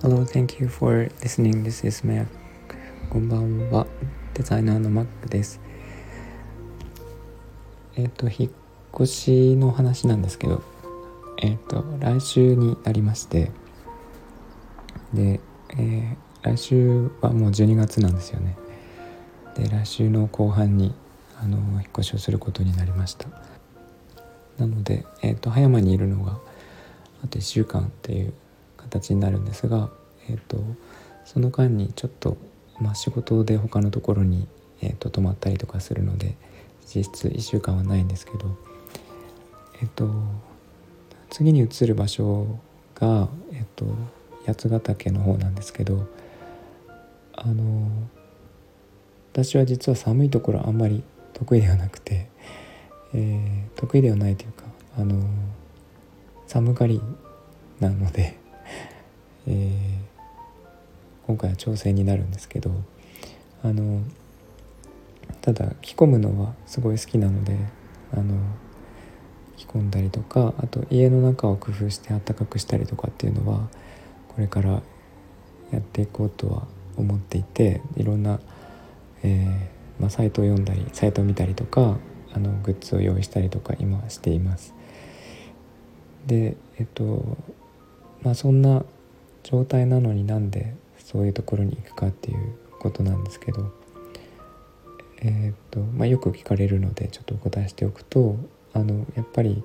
Hello, thank you for listening. This is Mac. こんばんは。デザイナーの Mac です。えっ、と、引っ越しの話なんですけど、えっ、と、来週になりまして、で、えー、来週はもう12月なんですよね。で、来週の後半に、あの、引っ越しをすることになりました。なので、えっ、と、葉山にいるのが、あと1週間っていう形になるんですが、えーと、その間にちょっと、まあ、仕事で他のところに、えーと、泊まったりとかするので実質1週間はないんですけど、え、ー、と、次に移る場所が、え、ー、と、八ヶ岳の方なんですけどあの私は実は寒いところあんまり得意ではなくて、えー、得意ではないというかあの寒がりなので えー、今回は調整になるんですけどあのただ着込むのはすごい好きなのであの着込んだりとかあと家の中を工夫してあったかくしたりとかっていうのはこれからやっていこうとは思っていていろんな、えー、まあ、サイトを読んだりサイトを見たりとかあのグッズを用意したりとか今しています。でえっとまあそんな状態なのになんでそういうところに行くかっていうことなんですけど、えーとまあ、よく聞かれるのでちょっとお答えしておくとあのやっぱり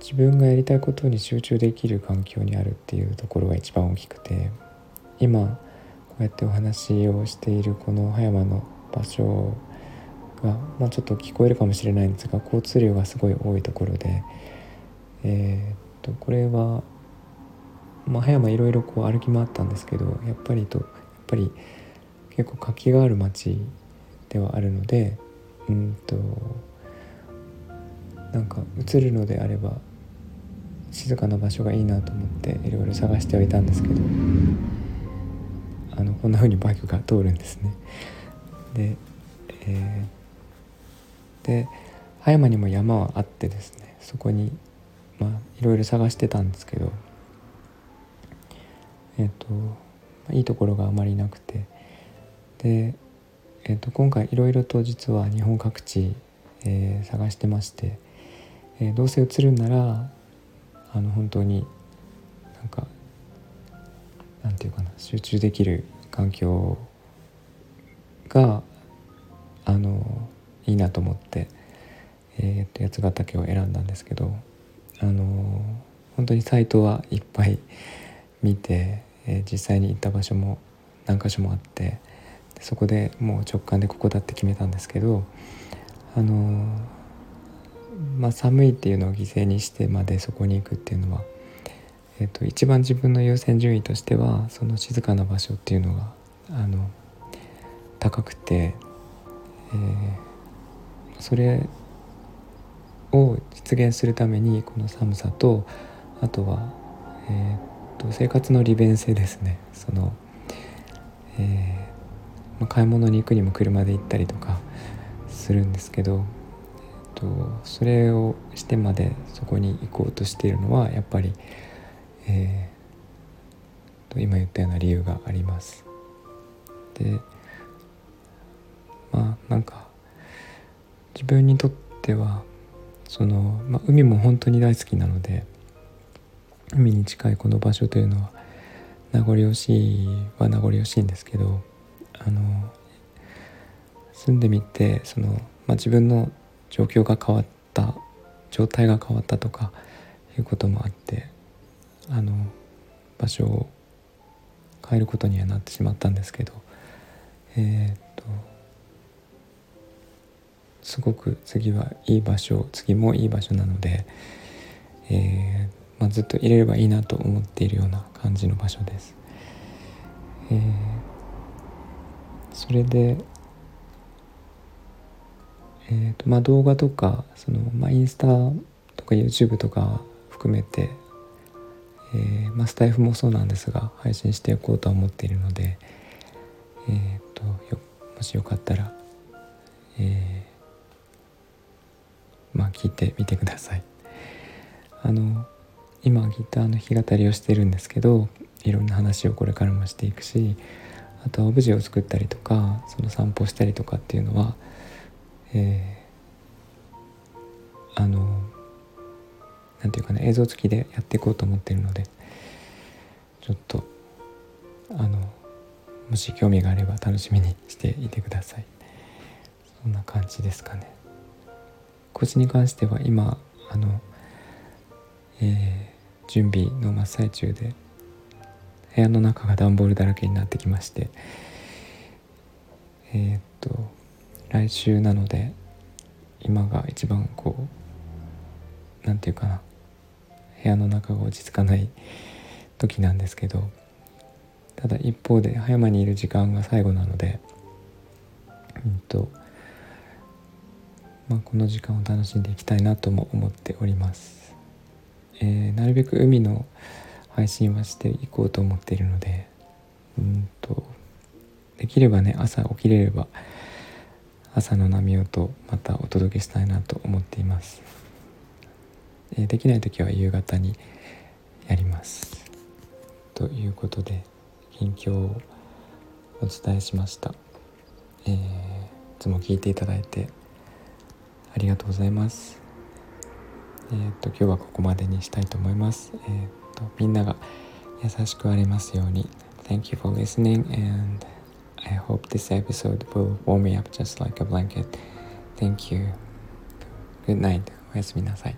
自分がやりたいことに集中できる環境にあるっていうところが一番大きくて今こうやってお話をしているこの葉山の場所が、まあ、ちょっと聞こえるかもしれないんですが交通量がすごい多いところで、えー、とこれはまあ、葉山いろいろこう歩き回ったんですけどやっぱりとやっぱり結構活気がある街ではあるのでうんとなんか映るのであれば静かな場所がいいなと思っていろいろ探してはいたんですけどあのこんな風にバイクが通るんですね。で,、えー、で葉山にも山はあってですねそこにまあいろいろ探してたんですけどえっ、といいところがあまりなくてで、えー、と今回いろいろと実は日本各地、えー、探してまして、えー、どうせ移るんならあの本当になんかなんていうかな集中できる環境があのいいなと思って、えー、と八ヶ岳を選んだんですけどあの本当にサイトはいっぱい見て、えー、実際に行った場所も何箇所もあってそこでもう直感でここだって決めたんですけどあのー、まあ、寒いっていうのを犠牲にしてまでそこに行くっていうのは、えーと、一番自分の優先順位としてはその静かな場所っていうのがあの高くて、えー、それを実現するためにこの寒さとあとは、えーと生活の利便性ですねその、えー、まあ、買い物に行くにも車で行ったりとかするんですけど、えーと、それをしてまでそこに行こうとしているのはやっぱり、えー、と今言ったような理由があります。でまあなんか自分にとってはその、まあ、海も本当に大好きなので海に近いこの場所というのは名残惜しいは名残惜しいんですけどあの住んでみてその、まあ、自分の状況が変わった状態が変わったとかいうこともあってあの場所を変えることにはなってしまったんですけどえー、っとすごく次はいい場所次もいい場所なので、えー、まあ、ずっと入れればいいなと思っているような感じの場所です。えー、それで、えーとまあ、動画とかその、まあ、インスタとか YouTube とか含めて、えーまあ、スタイフもそうなんですが配信していこうとは思っているので、えーと、よもしよかったら、えー、まあ聞いてみてください。あの今ギターの弾き語りをしてるんですけどいろんな話をこれからもしていくしあとはオブジェを作ったりとかその散歩したりとかっていうのは、えー、あのなんていうかね映像付きでやっていこうと思ってるのでちょっとあのもし興味があれば楽しみにしていてくださいそんな感じですかね腰に関しては今あの、えー、準備の真っ最中で部屋の中が段ボールだらけになってきましてえー、っと来週なので今が一番こう何て言うかな部屋の中が落ち着かない時なんですけどただ一方で葉山にいる時間が最後なのでうんとまあ、この時間を楽しんでいきたいなとも思っております、えー、なるべく海の配信はしていこうと思っているのでうんとできればね朝起きれれば朝の波音またお届けしたいなと思っています、えー、できない時は夕方にやります。ということで近況をお伝えしました、えー、いつも聞いていただいてありがとうございますえっ、と今日はここまでにしたいと思いますえっ、とみんなが優しくありますように Thank you for listening and I hope this episode will warm me up just like a blanket Thank you Good night おやすみなさい